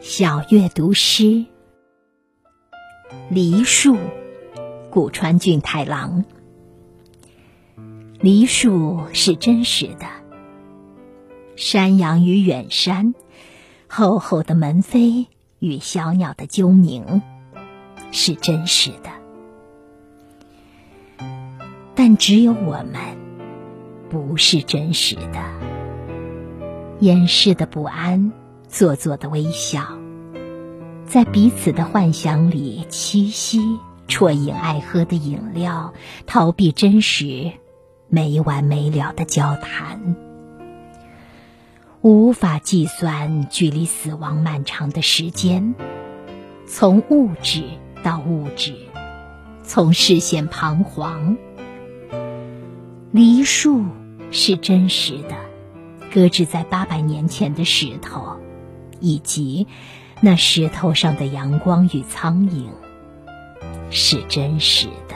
小月读诗，梨树，古川俊太郎。梨树是真实的，山羊与远山，厚厚的门扉与小鸟的啾鸣，是真实的。但只有我们，不是真实的。掩饰的不安，做作的微笑，在彼此的幻想里栖息，啜饮爱喝的饮料，逃避真实，没完没了的交谈，无法计算距离死亡漫长的时间，从物质到物质，从视线彷徨。梨树是真实的。搁置在八百年前的石头，以及那石头上的阳光与苍蝇，是真实的。